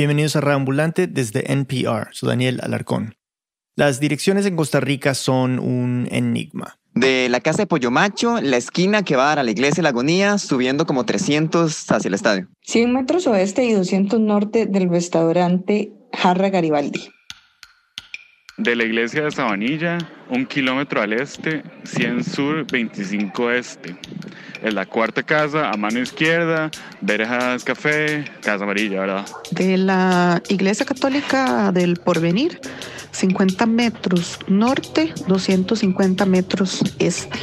Bienvenidos a Reambulante desde NPR, soy Daniel Alarcón. Las direcciones en Costa Rica son un enigma. De la casa de Pollo Macho, la esquina que va a dar a la iglesia de la Agonía, subiendo como 300 hacia el estadio. 100 metros oeste y 200 norte del restaurante Jarra Garibaldi. De la iglesia de Sabanilla, un kilómetro al este, 100 sur, 25 este. En la cuarta casa, a mano izquierda, Verejas Café, Casa Amarilla, ¿verdad? De la iglesia católica del Porvenir, 50 metros norte, 250 metros este.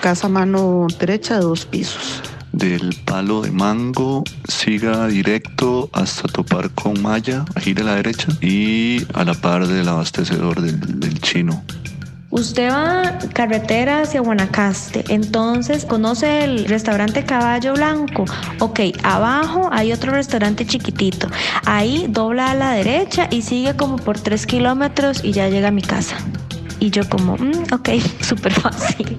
Casa a mano derecha de dos pisos del palo de mango, siga directo hasta topar con Maya, gire a la derecha y a la par del abastecedor del, chino. Usted va carretera hacia Guanacaste, entonces conoce el restaurante Caballo Blanco. Ok, abajo hay otro restaurante chiquitito. Ahí dobla a la derecha y sigue como por tres kilómetros y ya llega a mi casa. Y yo como, mm, ok, súper fácil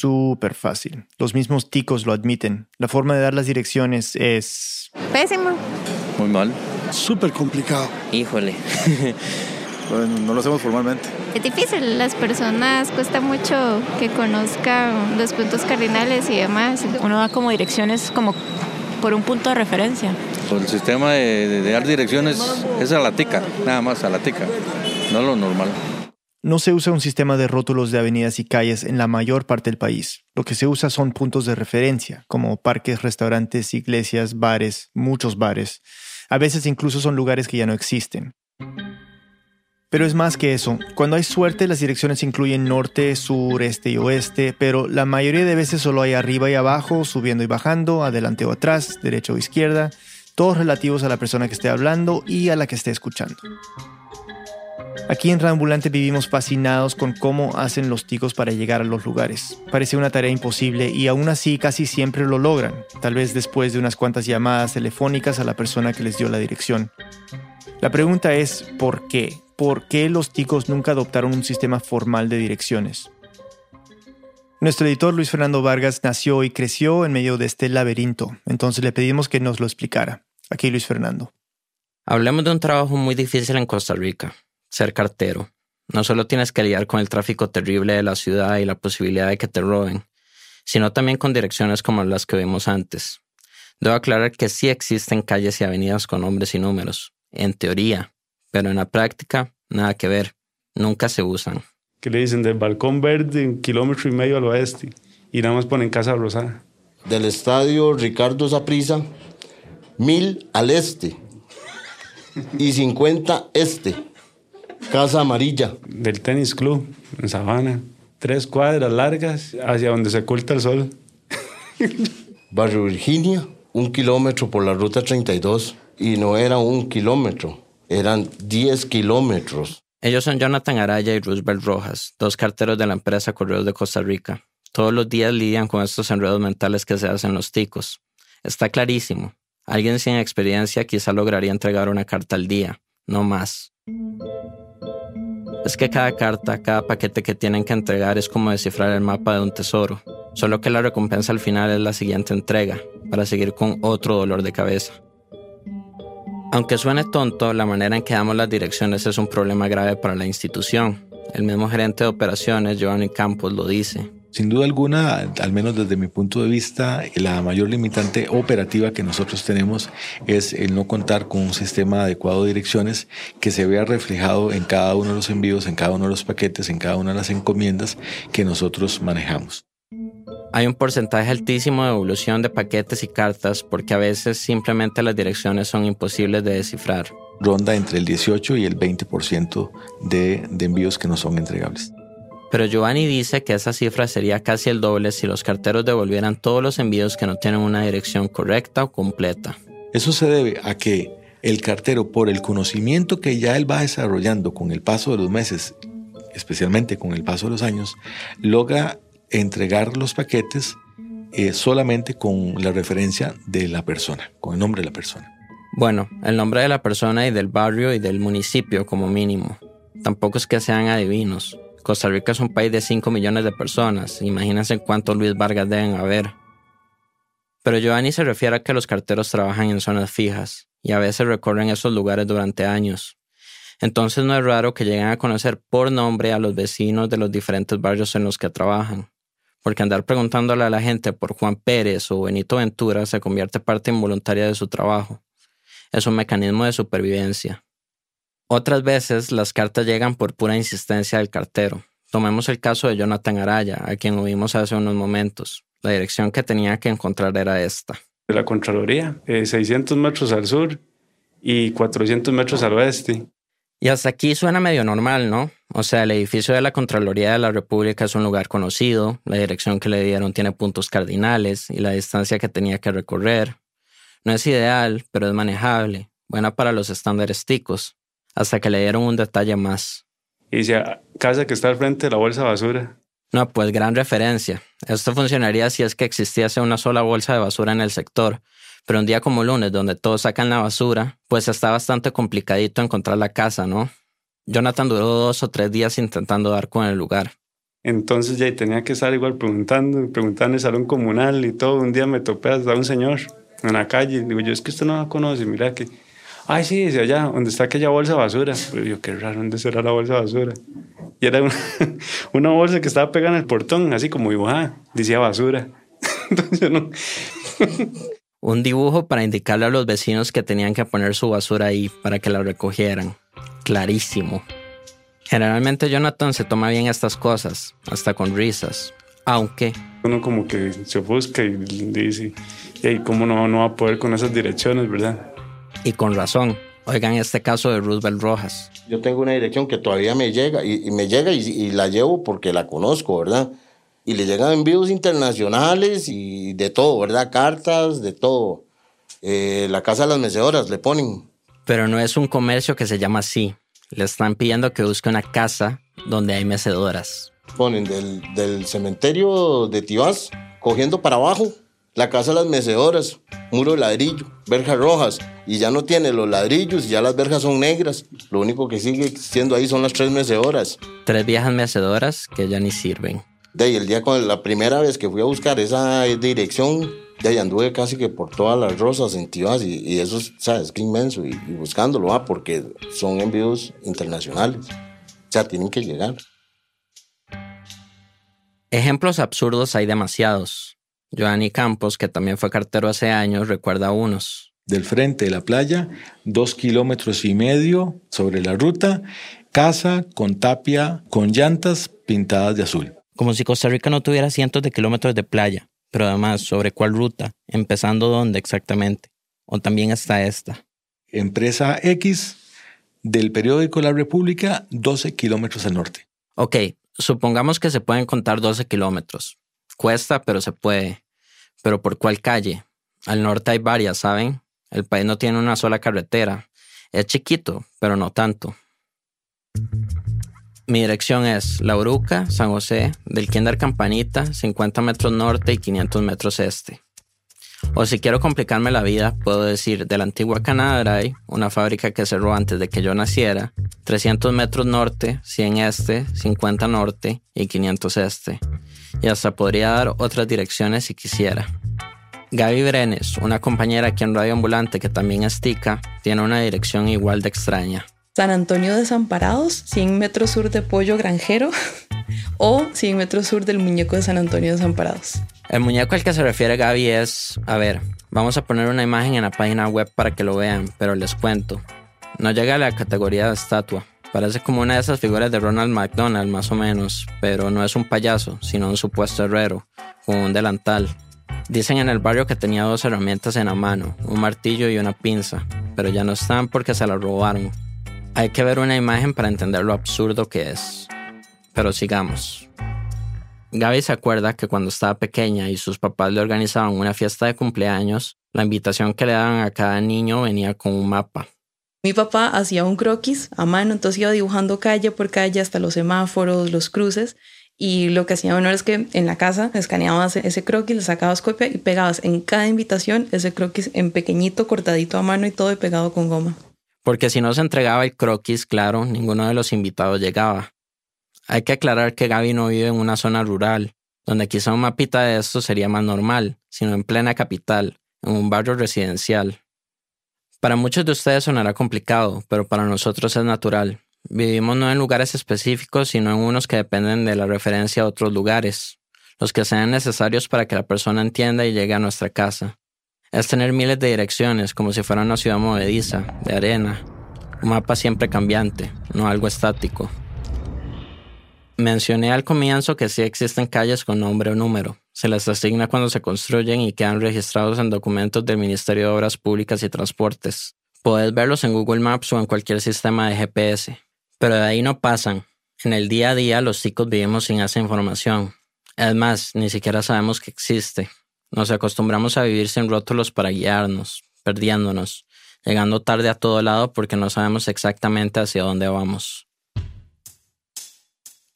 súper fácil. Los mismos ticos lo admiten. La forma de dar las direcciones es... Pésimo. Muy mal. Súper complicado. Híjole. bueno, no lo hacemos formalmente. Es difícil. Las personas cuesta mucho que conozcan los puntos cardinales y demás. Uno da como direcciones como por un punto de referencia. Pues el sistema de, de dar direcciones es a la tica, nada más a la tica, no lo normal. No se usa un sistema de rótulos de avenidas y calles en la mayor parte del país. Lo que se usa son puntos de referencia, como parques, restaurantes, iglesias, bares, muchos bares. A veces incluso son lugares que ya no existen. Pero es más que eso. Cuando hay suerte, las direcciones incluyen norte, sur, este y oeste, pero la mayoría de veces solo hay arriba y abajo, subiendo y bajando, adelante o atrás, derecha o izquierda, todos relativos a la persona que esté hablando y a la que esté escuchando. Aquí en Rambulante vivimos fascinados con cómo hacen los ticos para llegar a los lugares. Parece una tarea imposible y aún así casi siempre lo logran, tal vez después de unas cuantas llamadas telefónicas a la persona que les dio la dirección. La pregunta es, ¿por qué? ¿Por qué los ticos nunca adoptaron un sistema formal de direcciones? Nuestro editor Luis Fernando Vargas nació y creció en medio de este laberinto, entonces le pedimos que nos lo explicara. Aquí Luis Fernando. Hablemos de un trabajo muy difícil en Costa Rica, ser cartero. No solo tienes que lidiar con el tráfico terrible de la ciudad y la posibilidad de que te roben, sino también con direcciones como las que vimos antes. Debo aclarar que sí existen calles y avenidas con nombres y números, en teoría, pero en la práctica nada que ver, nunca se usan. ¿Qué le dicen del balcón verde, un kilómetro y medio al oeste, y nada más ponen Casa Rosada. Del estadio Ricardo Zaprisa, mil al este y 50 este. Casa Amarilla. Del tenis club en Sabana. Tres cuadras largas hacia donde se oculta el sol. Barrio Virginia, un kilómetro por la ruta 32. Y no era un kilómetro, eran 10 kilómetros. Ellos son Jonathan Araya y Roosevelt Rojas, dos carteros de la empresa Correos de Costa Rica. Todos los días lidian con estos enredos mentales que se hacen los ticos. Está clarísimo. Alguien sin experiencia quizá lograría entregar una carta al día, no más es que cada carta, cada paquete que tienen que entregar es como descifrar el mapa de un tesoro, solo que la recompensa al final es la siguiente entrega, para seguir con otro dolor de cabeza. Aunque suene tonto, la manera en que damos las direcciones es un problema grave para la institución. El mismo gerente de operaciones, Giovanni Campos, lo dice. Sin duda alguna, al menos desde mi punto de vista, la mayor limitante operativa que nosotros tenemos es el no contar con un sistema adecuado de direcciones que se vea reflejado en cada uno de los envíos, en cada uno de los paquetes, en cada una de las encomiendas que nosotros manejamos. Hay un porcentaje altísimo de evolución de paquetes y cartas porque a veces simplemente las direcciones son imposibles de descifrar. Ronda entre el 18 y el 20% de, de envíos que no son entregables. Pero Giovanni dice que esa cifra sería casi el doble si los carteros devolvieran todos los envíos que no tienen una dirección correcta o completa. Eso se debe a que el cartero, por el conocimiento que ya él va desarrollando con el paso de los meses, especialmente con el paso de los años, logra entregar los paquetes eh, solamente con la referencia de la persona, con el nombre de la persona. Bueno, el nombre de la persona y del barrio y del municipio como mínimo. Tampoco es que sean adivinos. Costa Rica es un país de 5 millones de personas. Imagínense cuántos Luis Vargas deben haber. Pero Giovanni se refiere a que los carteros trabajan en zonas fijas, y a veces recorren esos lugares durante años. Entonces no es raro que lleguen a conocer por nombre a los vecinos de los diferentes barrios en los que trabajan, porque andar preguntándole a la gente por Juan Pérez o Benito Ventura se convierte parte involuntaria de su trabajo. Es un mecanismo de supervivencia. Otras veces las cartas llegan por pura insistencia del cartero. Tomemos el caso de Jonathan Araya, a quien oímos hace unos momentos. La dirección que tenía que encontrar era esta. De la Contraloría, 600 eh, metros al sur y 400 metros al oeste. Y hasta aquí suena medio normal, ¿no? O sea, el edificio de la Contraloría de la República es un lugar conocido, la dirección que le dieron tiene puntos cardinales y la distancia que tenía que recorrer. No es ideal, pero es manejable, buena para los estándares ticos hasta que le dieron un detalle más. Y dice, casa que está al frente de la bolsa de basura. No, pues gran referencia. Esto funcionaría si es que existiese una sola bolsa de basura en el sector, pero un día como lunes, donde todos sacan la basura, pues está bastante complicadito encontrar la casa, ¿no? Jonathan duró dos o tres días intentando dar con el lugar. Entonces ya tenía que estar igual preguntando, preguntando en el salón comunal y todo. Un día me topé hasta un señor en la calle. Digo, yo es que usted no la conoce, mira que ay, sí, dice allá, donde está aquella bolsa de basura. Pero yo, qué raro, ¿dónde será la bolsa de basura? Y era una, una bolsa que estaba pegada en el portón, así como dibujada, decía basura. Entonces no. Un dibujo para indicarle a los vecinos que tenían que poner su basura ahí para que la recogieran. Clarísimo. Generalmente Jonathan se toma bien estas cosas, hasta con risas. Aunque... Uno como que se ofusca y dice, ¿y cómo no, no va a poder con esas direcciones, verdad? Y con razón. Oigan este caso de Roosevelt Rojas. Yo tengo una dirección que todavía me llega y, me llega y, la llevo porque la conozco, ¿verdad? Y le llegan envíos internacionales y de todo, ¿verdad? Cartas, de todo. Eh, la casa de las mecedoras le ponen. Pero no es un comercio que se llama así. Le están pidiendo que busque una casa donde hay mecedoras. Ponen del, del cementerio de Tibás, cogiendo para abajo, la casa de las mecedoras, muro de ladrillo, verjas rojas, y ya no tiene los ladrillos, y ya las verjas son negras. Lo único que sigue siendo ahí son las tres mecedoras. Tres viejas mecedoras que ya ni sirven. De ahí, el día con la primera vez que fui a buscar esa dirección, de ahí anduve casi que por todas las rosas en y, y eso, ¿sabes? Que inmenso, y, y buscándolo, ¿ah? porque son envíos internacionales. O sea, tienen que llegar. Ejemplos absurdos hay demasiados. Joanny Campos, que también fue cartero hace años, recuerda unos. Del frente de la playa, dos kilómetros y medio sobre la ruta, casa con tapia, con llantas pintadas de azul. Como si Costa Rica no tuviera cientos de kilómetros de playa, pero además, ¿sobre cuál ruta? ¿Empezando dónde exactamente? ¿O también está esta? Empresa X del periódico La República, 12 kilómetros al norte. Ok, supongamos que se pueden contar 12 kilómetros. Cuesta, pero se puede. Pero ¿por cuál calle? Al norte hay varias, ¿saben? El país no tiene una sola carretera. Es chiquito, pero no tanto. Mi dirección es La Uruca, San José, del Kinder Campanita, 50 metros norte y 500 metros este. O si quiero complicarme la vida, puedo decir de la antigua Canada Dry, una fábrica que cerró antes de que yo naciera, 300 metros norte, 100 este, 50 norte y 500 este y hasta podría dar otras direcciones si quisiera. Gaby Brenes, una compañera aquí en Radio Ambulante que también es tica, tiene una dirección igual de extraña. San Antonio Desamparados, 100 metros sur de Pollo Granjero o 100 metros sur del muñeco de San Antonio Desamparados. El muñeco al que se refiere Gaby es, a ver, vamos a poner una imagen en la página web para que lo vean, pero les cuento. No llega a la categoría de estatua, Parece como una de esas figuras de Ronald McDonald, más o menos, pero no es un payaso, sino un supuesto herrero, con un delantal. Dicen en el barrio que tenía dos herramientas en la mano, un martillo y una pinza, pero ya no están porque se las robaron. Hay que ver una imagen para entender lo absurdo que es. Pero sigamos. Gaby se acuerda que cuando estaba pequeña y sus papás le organizaban una fiesta de cumpleaños, la invitación que le daban a cada niño venía con un mapa. Mi papá hacía un croquis a mano, entonces iba dibujando calle por calle hasta los semáforos, los cruces. Y lo que hacía uno es que en la casa escaneabas ese croquis, le sacabas copia y pegabas en cada invitación ese croquis en pequeñito, cortadito a mano y todo pegado con goma. Porque si no se entregaba el croquis, claro, ninguno de los invitados llegaba. Hay que aclarar que Gaby no vive en una zona rural, donde quizá un mapita de esto sería más normal, sino en plena capital, en un barrio residencial. Para muchos de ustedes sonará complicado, pero para nosotros es natural. Vivimos no en lugares específicos, sino en unos que dependen de la referencia a otros lugares, los que sean necesarios para que la persona entienda y llegue a nuestra casa. Es tener miles de direcciones, como si fuera una ciudad movediza, de arena, un mapa siempre cambiante, no algo estático. Mencioné al comienzo que sí existen calles con nombre o número. Se las asigna cuando se construyen y quedan registrados en documentos del Ministerio de Obras Públicas y Transportes. Puedes verlos en Google Maps o en cualquier sistema de GPS. Pero de ahí no pasan. En el día a día los chicos vivimos sin esa información. Es más, ni siquiera sabemos que existe. Nos acostumbramos a vivir sin rótulos para guiarnos, perdiéndonos, llegando tarde a todo lado porque no sabemos exactamente hacia dónde vamos.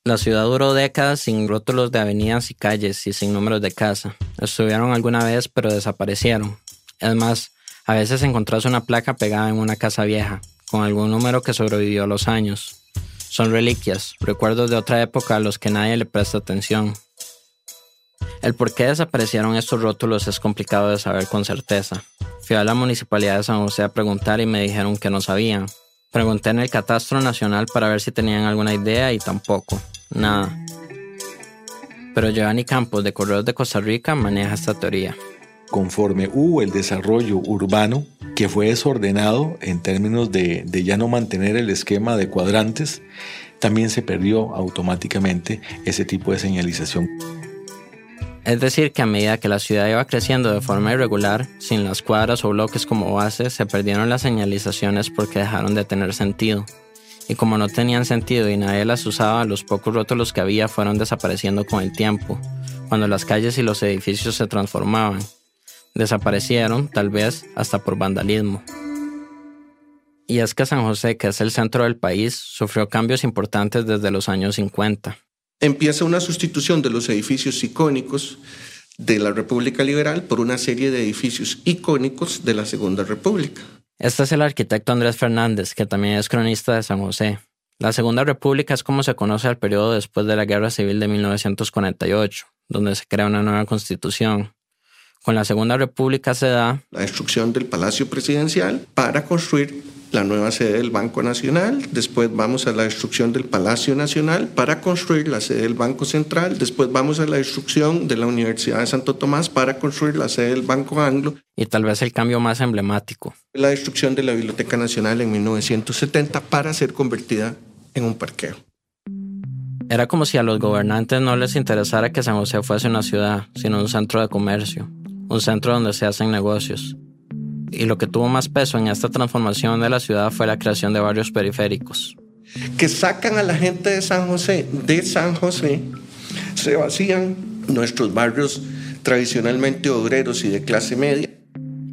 La ciudad duró décadas sin rótulos de avenidas y calles y sin números de casa. Estuvieron alguna vez pero desaparecieron. Es más, a veces encontrás una placa pegada en una casa vieja, con algún número que sobrevivió a los años. Son reliquias, recuerdos de otra época a los que nadie le presta atención. El por qué desaparecieron estos rótulos es complicado de saber con certeza. Fui a la municipalidad de San José a preguntar y me dijeron que no sabían. Pregunté en el Catastro Nacional para ver si tenían alguna idea y tampoco. Nada. Pero Giovanni Campos de Correos de Costa Rica maneja esta teoría. Conforme hubo el desarrollo urbano, que fue desordenado en términos de, de ya no mantener el esquema de cuadrantes, también se perdió automáticamente ese tipo de señalización. Es decir, que a medida que la ciudad iba creciendo de forma irregular, sin las cuadras o bloques como base, se perdieron las señalizaciones porque dejaron de tener sentido y como no tenían sentido y nadie las usaba, los pocos rótulos que había fueron desapareciendo con el tiempo, cuando las calles y los edificios se transformaban. Desaparecieron, tal vez, hasta por vandalismo. Y es que San José, que es el centro del país, sufrió cambios importantes desde los años 50. Empieza una sustitución de los edificios icónicos de la República Liberal por una serie de edificios icónicos de la Segunda República. Este es el arquitecto Andrés Fernández, que también es cronista de San José. La Segunda República es como se conoce al periodo después de la Guerra Civil de 1948, donde se crea una nueva constitución. Con la Segunda República se da la destrucción del Palacio Presidencial para construir la nueva sede del Banco Nacional, después vamos a la destrucción del Palacio Nacional para construir la sede del Banco Central, después vamos a la destrucción de la Universidad de Santo Tomás para construir la sede del Banco Anglo. Y tal vez el cambio más emblemático. La destrucción de la Biblioteca Nacional en 1970 para ser convertida en un parqueo. Era como si a los gobernantes no les interesara que San José fuese una ciudad, sino un centro de comercio, un centro donde se hacen negocios y lo que tuvo más peso en esta transformación de la ciudad fue la creación de barrios periféricos. Que sacan a la gente de San José, de San José, se vacían nuestros barrios tradicionalmente obreros y de clase media.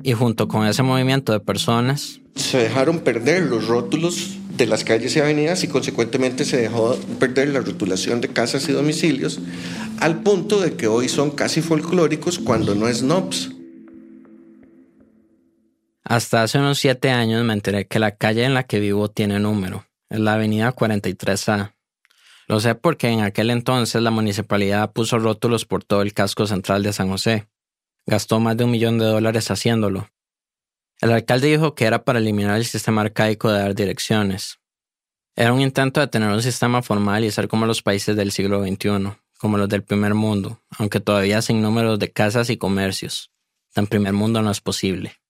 Y junto con ese movimiento de personas, se dejaron perder los rótulos de las calles y avenidas y consecuentemente se dejó perder la rotulación de casas y domicilios al punto de que hoy son casi folclóricos cuando no es NOPS. Hasta hace unos siete años me enteré que la calle en la que vivo tiene número. Es la avenida 43A. Lo sé porque en aquel entonces la municipalidad puso rótulos por todo el casco central de San José. Gastó más de un millón de dólares haciéndolo. El alcalde dijo que era para eliminar el sistema arcaico de dar direcciones. Era un intento de tener un sistema formal y ser como los países del siglo XXI, como los del primer mundo, aunque todavía sin números de casas y comercios. Tan primer mundo no es posible.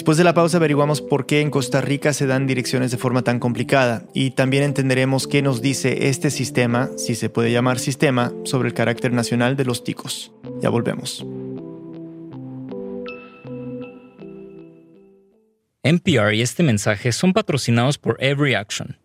Después de la pausa averiguamos por qué en Costa Rica se dan direcciones de forma tan complicada y también entenderemos qué nos dice este sistema, si se puede llamar sistema, sobre el carácter nacional de los ticos. Ya volvemos. NPR y este mensaje son patrocinados por Every Action.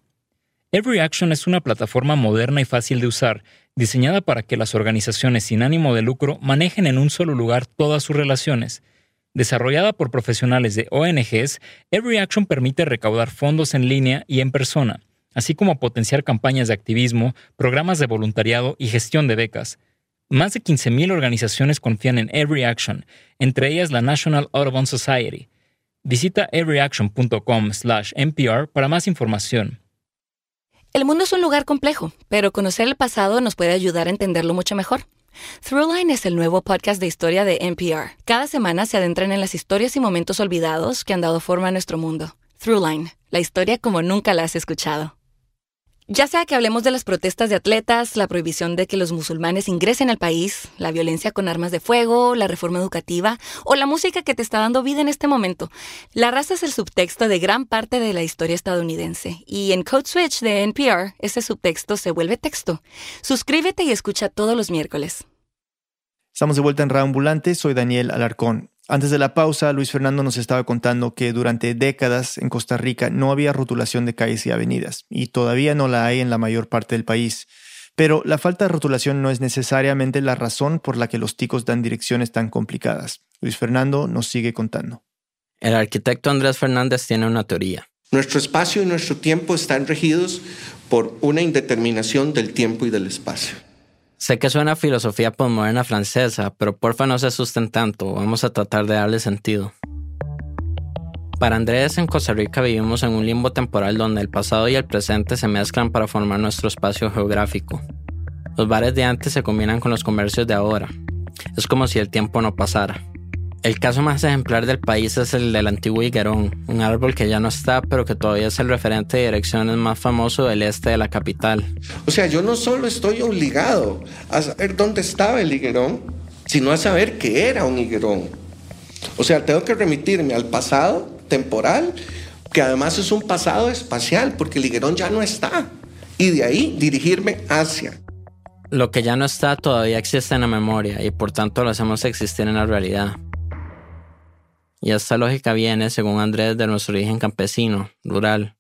Every Action es una plataforma moderna y fácil de usar, diseñada para que las organizaciones sin ánimo de lucro manejen en un solo lugar todas sus relaciones – Desarrollada por profesionales de ONGs, Every Action permite recaudar fondos en línea y en persona, así como potenciar campañas de activismo, programas de voluntariado y gestión de becas. Más de 15.000 organizaciones confían en Every Action, entre ellas la National Audubon Society. Visita everyaction.com/npr para más información. El mundo es un lugar complejo, pero conocer el pasado nos puede ayudar a entenderlo mucho mejor. Throughline es el nuevo podcast de historia de NPR. Cada semana se adentran en las historias y momentos olvidados que han dado forma a nuestro mundo. Throughline, la historia como nunca la has escuchado. Ya sea que hablemos de las protestas de atletas, la prohibición de que los musulmanes ingresen al país, la violencia con armas de fuego, la reforma educativa o la música que te está dando vida en este momento, la raza es el subtexto de gran parte de la historia estadounidense y en Code Switch de NPR ese subtexto se vuelve texto. Suscríbete y escucha todos los miércoles. Estamos de vuelta en Reambulante, soy Daniel Alarcón. Antes de la pausa, Luis Fernando nos estaba contando que durante décadas en Costa Rica no había rotulación de calles y avenidas, y todavía no la hay en la mayor parte del país. Pero la falta de rotulación no es necesariamente la razón por la que los ticos dan direcciones tan complicadas. Luis Fernando nos sigue contando. El arquitecto Andrés Fernández tiene una teoría. Nuestro espacio y nuestro tiempo están regidos por una indeterminación del tiempo y del espacio. Sé que suena filosofía postmoderna francesa, pero porfa no se asusten tanto, vamos a tratar de darle sentido. Para Andrés, en Costa Rica vivimos en un limbo temporal donde el pasado y el presente se mezclan para formar nuestro espacio geográfico. Los bares de antes se combinan con los comercios de ahora. Es como si el tiempo no pasara. El caso más ejemplar del país es el del antiguo higuerón, un árbol que ya no está, pero que todavía es el referente de direcciones más famoso del este de la capital. O sea, yo no solo estoy obligado a saber dónde estaba el higuerón, sino a saber que era un higuerón. O sea, tengo que remitirme al pasado temporal, que además es un pasado espacial, porque el higuerón ya no está, y de ahí dirigirme hacia. Lo que ya no está todavía existe en la memoria y por tanto lo hacemos existir en la realidad. Y esta lógica viene, según Andrés, de nuestro origen campesino, rural.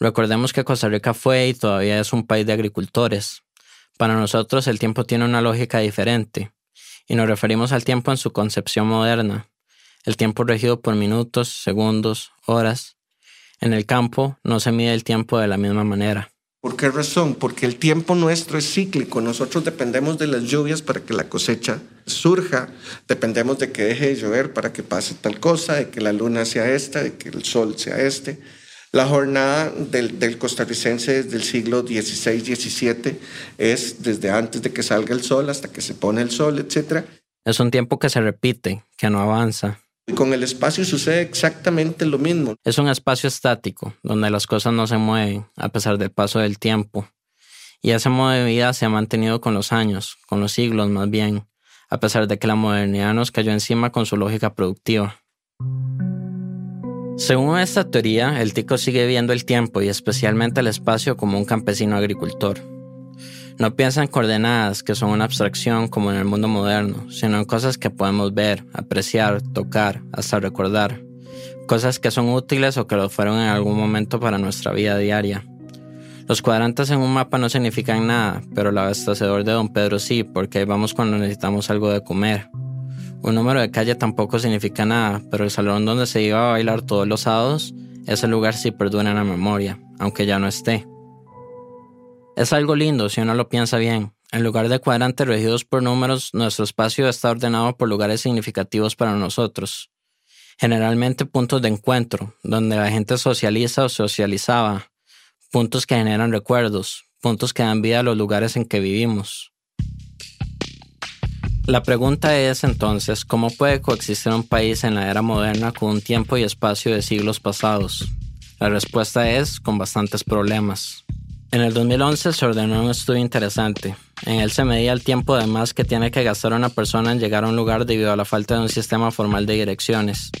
Recordemos que Costa Rica fue y todavía es un país de agricultores. Para nosotros el tiempo tiene una lógica diferente, y nos referimos al tiempo en su concepción moderna, el tiempo regido por minutos, segundos, horas. En el campo no se mide el tiempo de la misma manera. ¿Por qué razón? Porque el tiempo nuestro es cíclico. Nosotros dependemos de las lluvias para que la cosecha surja. Dependemos de que deje de llover para que pase tal cosa, de que la luna sea esta, de que el sol sea este. La jornada del, costarricense desde el siglo XVI, XVII es desde antes de que salga el sol hasta que se pone el sol, etc. Es un tiempo que se repite, que no avanza. Y con el espacio sucede exactamente lo mismo. Es un espacio estático, donde las cosas no se mueven a pesar del paso del tiempo. Y de vida se ha mantenido con los años, con los siglos más bien, a pesar de que la modernidad nos cayó encima con su lógica productiva. Según esta teoría, el tico sigue viendo el tiempo y especialmente el espacio como un campesino agricultor. No piensa en coordenadas que son una abstracción como en el mundo moderno, sino en cosas que podemos ver, apreciar, tocar, hasta recordar. Cosas que son útiles o que lo fueron en algún momento para nuestra vida diaria. Los cuadrantes en un mapa no significan nada, pero el abastecedor de Don Pedro sí, porque ahí vamos cuando necesitamos algo de comer. Un número de calle tampoco significa nada, pero el salón donde se iba a bailar todos los sábados, ese lugar sí perdura en la memoria, aunque ya no esté. Es algo lindo si uno lo piensa bien. En lugar de cuadrantes regidos por números, nuestro espacio está ordenado por lugares significativos para nosotros. Generalmente puntos de encuentro, donde la gente socializa o socializaba, puntos que generan recuerdos, puntos que dan vida a los lugares en que vivimos. La pregunta es entonces, ¿cómo puede coexistir un país en la era moderna con un tiempo y espacio de siglos pasados? La respuesta es con bastantes problemas. En el 2011 se ordenó un estudio interesante. En él se medía el tiempo de más que tiene que gastar una persona en llegar a un lugar debido a la falta de un sistema formal de direcciones.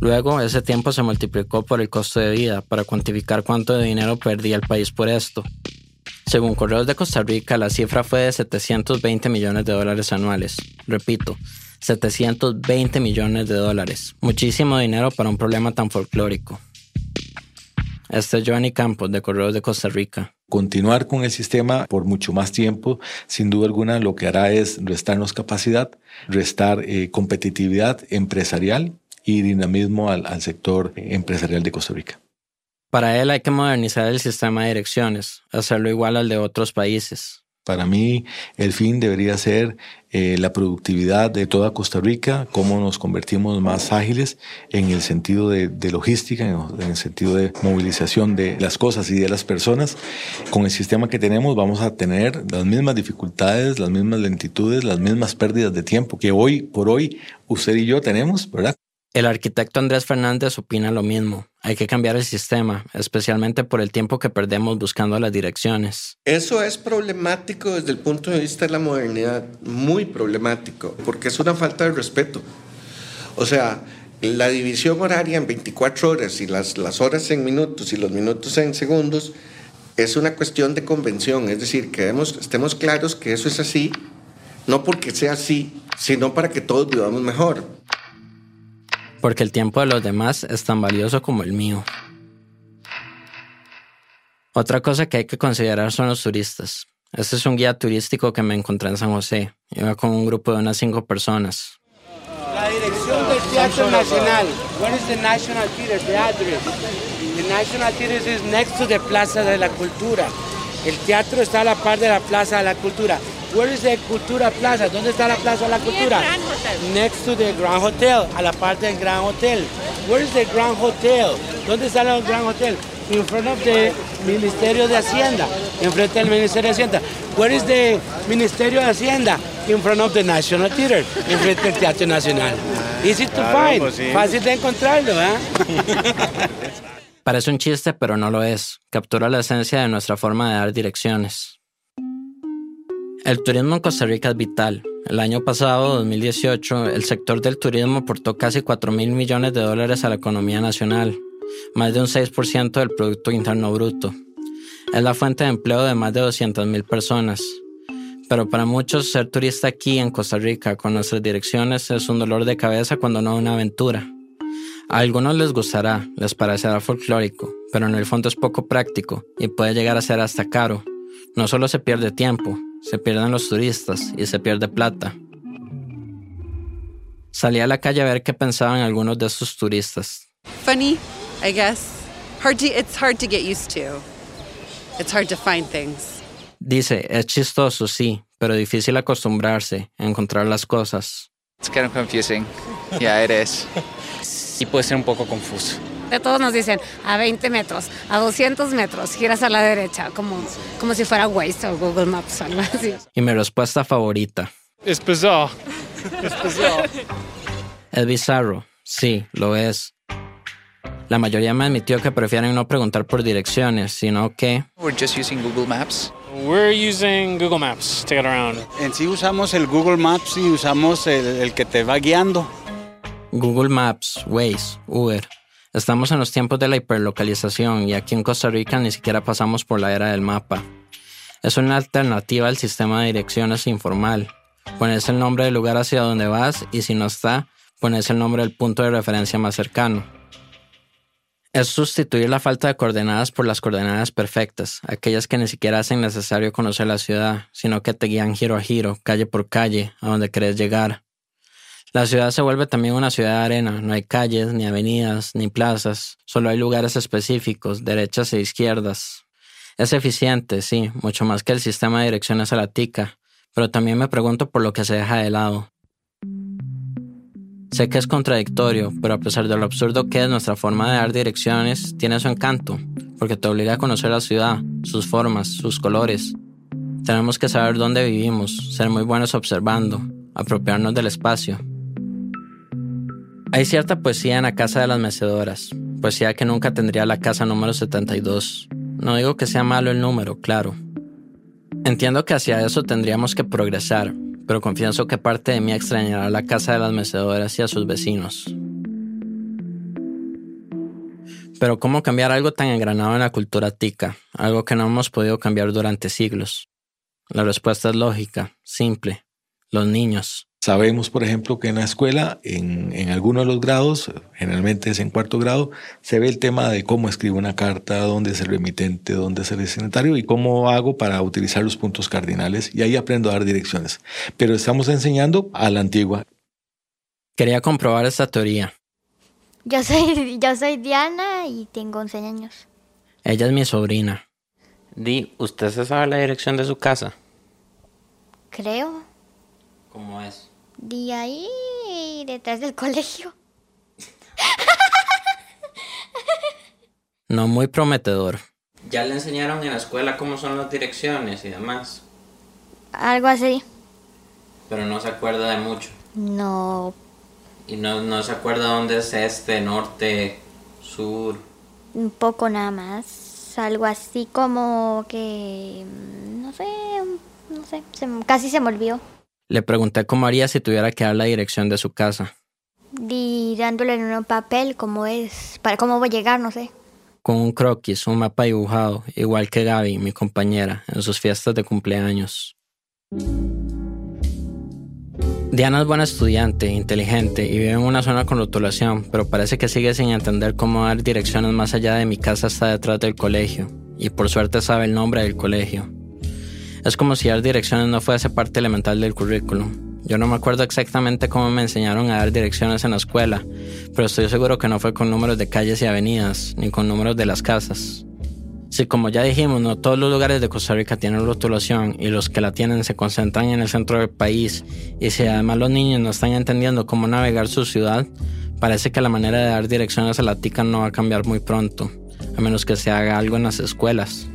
Luego, ese tiempo se multiplicó por el costo de vida para cuantificar cuánto de dinero perdía el país por esto. Según Correos de Costa Rica, la cifra fue de 720 millones de dólares anuales. Repito, 720 millones de dólares. Muchísimo dinero para un problema tan folclórico. Este es Giovanni Campos de Correos de Costa Rica. Continuar con el sistema por mucho más tiempo, sin duda alguna, lo que hará es restarnos capacidad, restar eh, competitividad empresarial y dinamismo al, al sector empresarial de Costa Rica. Para él hay que modernizar el sistema de direcciones, hacerlo igual al de otros países. Para mí el fin debería ser eh, la productividad de toda Costa Rica, cómo nos convertimos más ágiles en el sentido de, logística, en, el sentido de movilización de las cosas y de las personas. Con el sistema que tenemos vamos a tener las mismas dificultades, las mismas lentitudes, las mismas pérdidas de tiempo que hoy por hoy usted y yo tenemos, ¿verdad? El arquitecto Andrés Fernández opina lo mismo. Hay que cambiar el sistema, especialmente por el tiempo que perdemos buscando las direcciones. Eso es problemático desde el punto de vista de la modernidad, muy problemático, porque es una falta de respeto. O sea, la división horaria en 24 horas y las, las horas en minutos y los minutos en segundos es una cuestión de convención, es decir, que estemos claros que eso es así, no porque sea así, sino para que todos vivamos mejor porque el tiempo de los demás es tan valioso como el mío. Otra cosa que hay que considerar son los turistas. Este es un guía turístico que me encontré en San José. Iba con un grupo de unas cinco personas. La dirección del Teatro Nacional. Where is the National Theater? The address. The National Theater is next to the Plaza de la Cultura. El teatro está a la par de la Plaza de la Cultura. Where is the Cultura Plaza? ¿Dónde está la Plaza de la Cultura? Next to the Grand Hotel, a la parte del Grand Hotel. Where is the Grand Hotel? ¿Dónde está el Grand Hotel? In front of the Ministerio de Hacienda, enfrente del Ministerio de Hacienda. Where is the Ministerio de Hacienda? In front of the National Theater, enfrente del Teatro Nacional. Easy to find, pues fácil de encontrarlo, ¿eh? Parece un chiste, pero no lo es. Captura la esencia de nuestra forma de dar direcciones. El turismo en Costa Rica es vital. El año pasado, 2018, el sector del turismo aportó casi 4 mil millones de dólares a la economía nacional, más de un 6% del Producto Interno Bruto. Es la fuente de empleo de más de 200 mil personas. Pero para muchos, ser turista aquí en Costa Rica con nuestras direcciones es un dolor de cabeza cuando no una aventura. A algunos les gustará, les parecerá folclórico, pero en el fondo es poco práctico y puede llegar a ser hasta caro. No solo se pierde tiempo, se pierden los turistas y se pierde plata. Salí a la calle a ver qué pensaban algunos de estos turistas. Funny, I guess. Hard to, it's hard to get used to. It's hard to find things. Dice, es chistoso, sí, pero difícil acostumbrarse a encontrar las cosas. It's kind of confusing. Yeah, it is. y puede ser un poco confuso de todos nos dicen a 20 metros, a 200 metros, giras a la derecha, como, como si fuera Waze o Google Maps o algo así. Y mi respuesta favorita. Es bizarro. Es bizarro. Es bizarro, sí, lo es. La mayoría me admitió que prefieren no preguntar por direcciones, sino que... We're just using Google Maps. We're using Google Maps to get around. En sí usamos el Google Maps y usamos el, el que te va guiando. Google Maps, Waze, Uber. Estamos en los tiempos de la hiperlocalización y aquí en Costa Rica ni siquiera pasamos por la era del mapa. Es una alternativa al sistema de direcciones informal. Pones el nombre del lugar hacia donde vas y si no está, pones el nombre del punto de referencia más cercano. Es sustituir la falta de coordenadas por las coordenadas perfectas, aquellas que ni siquiera hacen necesario conocer la ciudad, sino que te guían giro a giro, calle por calle, a donde querés llegar. La ciudad se vuelve también una ciudad de arena, no hay calles, ni avenidas, ni plazas, solo hay lugares específicos, derechas e izquierdas. Es eficiente, sí, mucho más que el sistema de direcciones a la tica, pero también me pregunto por lo que se deja de lado. Sé que es contradictorio, pero a pesar de lo absurdo que es nuestra forma de dar direcciones, tiene su encanto, porque te obliga a conocer la ciudad, sus formas, sus colores. Tenemos que saber dónde vivimos, ser muy buenos observando, apropiarnos del espacio. Hay cierta poesía en la casa de las mecedoras, poesía que nunca tendría la casa número 72. No digo que sea malo el número, claro. Entiendo que hacia eso tendríamos que progresar, pero confieso que parte de mí extrañará la casa de las mecedoras y a sus vecinos. Pero ¿cómo cambiar algo tan engranado en la cultura tica, algo que no hemos podido cambiar durante siglos? La respuesta es lógica, simple, los niños. Sabemos, por ejemplo, que en la escuela, en, en algunos de los grados, generalmente es en cuarto grado, se ve el tema de cómo escribo una carta, dónde es el remitente, dónde es el destinatario y cómo hago para utilizar los puntos cardinales. Y ahí aprendo a dar direcciones. Pero estamos enseñando a la antigua. Quería comprobar esta teoría. Yo soy, yo soy Diana y tengo 11 años. Ella es mi sobrina. Di, ¿usted se sabe la dirección de su casa? creo. ¿Cómo es? De ahí detrás del colegio. No muy prometedor. ¿Ya le enseñaron en la escuela cómo son las direcciones y demás? Algo así. Pero no se acuerda de mucho. No. Y no, no se acuerda dónde es este, norte, sur. Un poco nada más. Algo así como que. mm, No sé. No sé. se casi se me olvidó. Le pregunté cómo haría si tuviera que dar la dirección de su casa. Y dándole en un papel cómo es. Para cómo voy a llegar, no sé. Con un croquis, un mapa dibujado, igual que Gaby, mi compañera, en sus fiestas de cumpleaños. Diana es buena estudiante, inteligente y vive en una zona con rotulación, pero parece que sigue sin entender cómo dar direcciones más allá de mi casa hasta detrás del colegio, y por suerte sabe el nombre del colegio. Es como si dar direcciones no fuese parte elemental del currículum. Yo no me acuerdo exactamente cómo me enseñaron a dar direcciones en la escuela, pero estoy seguro que no fue con números de calles y avenidas, ni con números de las casas. Si como ya dijimos, no todos los lugares de Costa Rica tienen rotulación y los que la tienen se concentran en el centro del país, y si además los niños no están entendiendo cómo navegar su ciudad, parece que la manera de dar direcciones a la tica no va a cambiar muy pronto, a menos que se haga algo en las escuelas.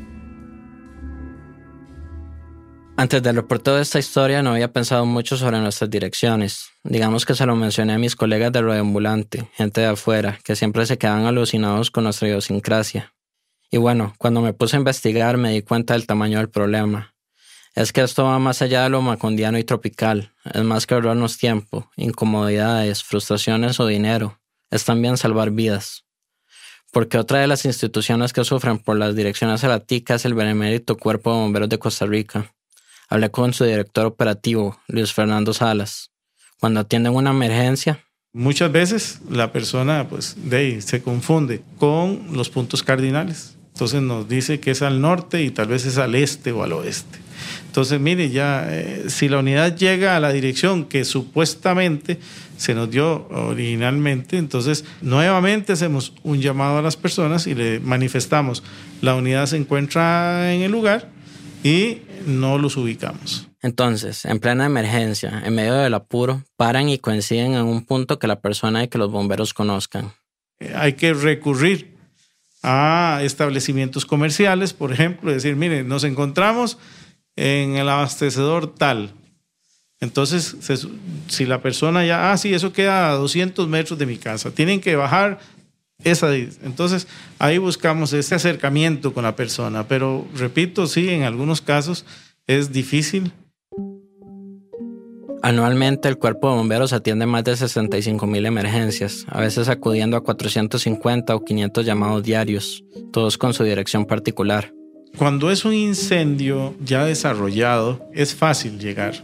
Antes de esta historia no había pensado mucho sobre nuestras direcciones. Digamos que se lo mencioné a mis colegas de radioambulante, gente de afuera, que siempre se quedan alucinados con nuestra idiosincrasia. Y bueno, cuando me puse a investigar me di cuenta del tamaño del problema. Es que esto va más allá de lo macondiano y tropical. Es más que ahorrarnos tiempo, incomodidades, frustraciones o dinero. Es también salvar vidas. Porque otra de las instituciones que sufren por las direcciones a es el Benemérito Cuerpo de Bomberos de Costa Rica. Hablé con su director operativo, Luis Fernando Salas. Cuando atienden una emergencia, Muchas veces la persona pues, de ahí, se confunde con los puntos cardinales. Entonces nos dice que es al norte y tal vez es al este o al oeste. Entonces, mire, ya eh, si la unidad llega a la dirección que supuestamente se nos dio originalmente, entonces nuevamente hacemos un llamado a las personas y le manifestamos, la unidad se encuentra en el lugar y no los ubicamos. Entonces, en plena emergencia, en medio del apuro, paran y coinciden en un punto que la persona y que los bomberos conozcan. Eh, hay que recurrir a establecimientos comerciales, por ejemplo, decir, mire, nos encontramos en el abastecedor tal. Entonces, se- si la persona ya, ah, sí, eso queda a 200 metros de mi casa, tienen que bajar esa. Entonces, ahí buscamos ese acercamiento con la persona, pero repito, sí, en algunos casos es difícil. Anualmente, el cuerpo de bomberos atiende más de 65 mil emergencias, a veces acudiendo a 450 o 500 llamados diarios, todos con su dirección particular. Cuando es un incendio ya desarrollado, es fácil llegar,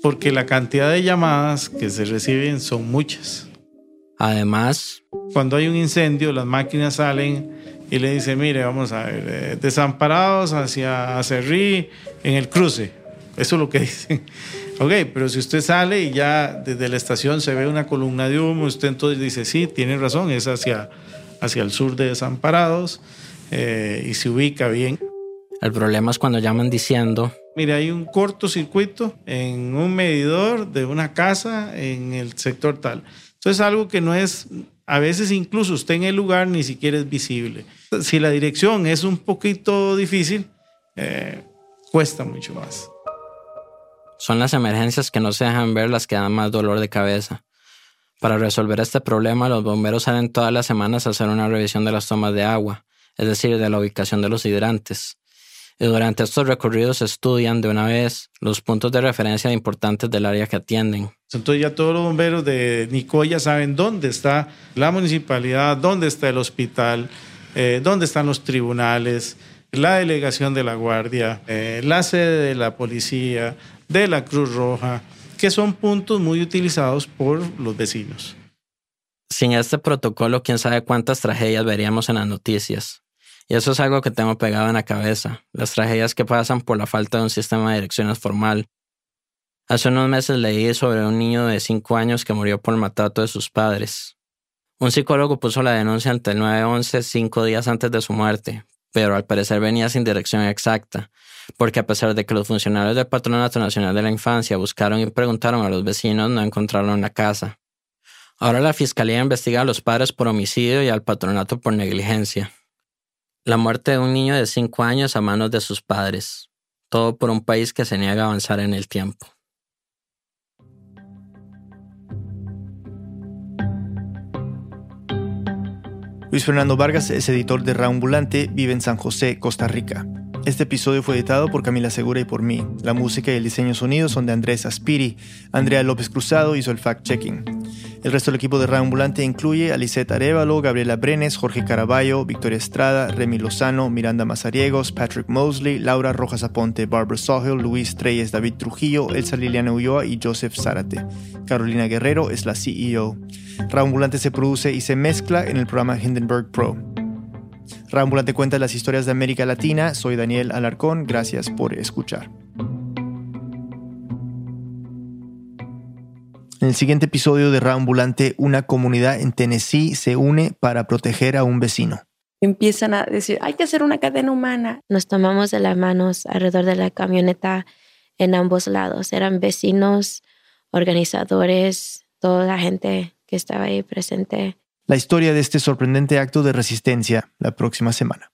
porque la cantidad de llamadas que se reciben son muchas. Además, Cuando hay un incendio, las máquinas salen y le dicen, mire, vamos a ver, eh, desamparados hacia Acerrí en el cruce. Eso es lo que dicen. Ok, pero si usted sale y ya desde la estación se ve una columna de humo, usted entonces dice, sí, tiene razón, es hacia, hacia el sur de Desamparados eh, y se ubica bien. el problema es cuando llaman diciendo, Mire, hay un cortocircuito en un medidor de una casa en el sector tal. Entonces, algo que no es, a veces incluso usted en el lugar ni siquiera es visible. Si la dirección es un poquito difícil, eh, cuesta mucho más. son las emergencias que no se dejan ver las que dan más dolor de cabeza. Para resolver este problema, los bomberos salen todas las semanas a hacer una revisión de las tomas de agua, es decir, de la ubicación de los hidrantes. Y durante estos recorridos estudian de una vez los puntos de referencia importantes del área que atienden. Entonces ya todos los bomberos de Nicoya saben dónde está la municipalidad, dónde está el hospital, eh, dónde están los tribunales, la delegación de la Guardia, eh, la sede de la policía, de la Cruz Roja, que son puntos muy utilizados por los vecinos. Sin este protocolo, quién sabe cuántas tragedias veríamos en las noticias. Y eso es algo que tengo pegado en la cabeza, las tragedias que pasan por la falta de un sistema de direcciones formal. Hace unos meses leí sobre un niño de 5 años que murió por el maltrato de sus padres. Un psicólogo puso la denuncia ante el 911 cinco días antes de su muerte, pero al parecer venía sin dirección exacta, porque a pesar de que los funcionarios del Patronato Nacional de la Infancia buscaron y preguntaron a los vecinos, no encontraron la casa. Ahora la fiscalía investiga a los padres por homicidio y al patronato por negligencia. La muerte de un niño de 5 años a manos de sus padres. Todo por un país que se niega a avanzar en el tiempo. Luis Fernando Vargas es editor de Raambulante, vive en San José, Costa Rica. Este episodio fue editado por Camila Segura y por mí. La música y el diseño sonido son de Andrés Aspiri. Andrea López Cruzado hizo el fact-checking. El resto del equipo de Raambulante incluye a Lisette Arevalo, Gabriela Brenes, Jorge Caraballo, Victoria Estrada, Remy Lozano, Miranda Mazariegos, Patrick Mosley, Laura Rojas Aponte, Barbara Sahel, Luis Treyes, David Trujillo, Elsa Liliana Ulloa y Joseph Zárate. Carolina Guerrero es la CEO. Raambulante se produce y se mezcla en el programa Hindenburg Pro. Raambulante cuenta las historias de América Latina. Soy Daniel Alarcón. Gracias por escuchar. En el siguiente episodio de Raambulante, una comunidad en Tennessee se une para proteger a un vecino. Empiezan a decir, hay que hacer una cadena humana. Nos tomamos de las manos alrededor de la camioneta en ambos lados. Eran vecinos, organizadores, toda la gente que estaba ahí presente. La historia de este sorprendente acto de resistencia la próxima semana.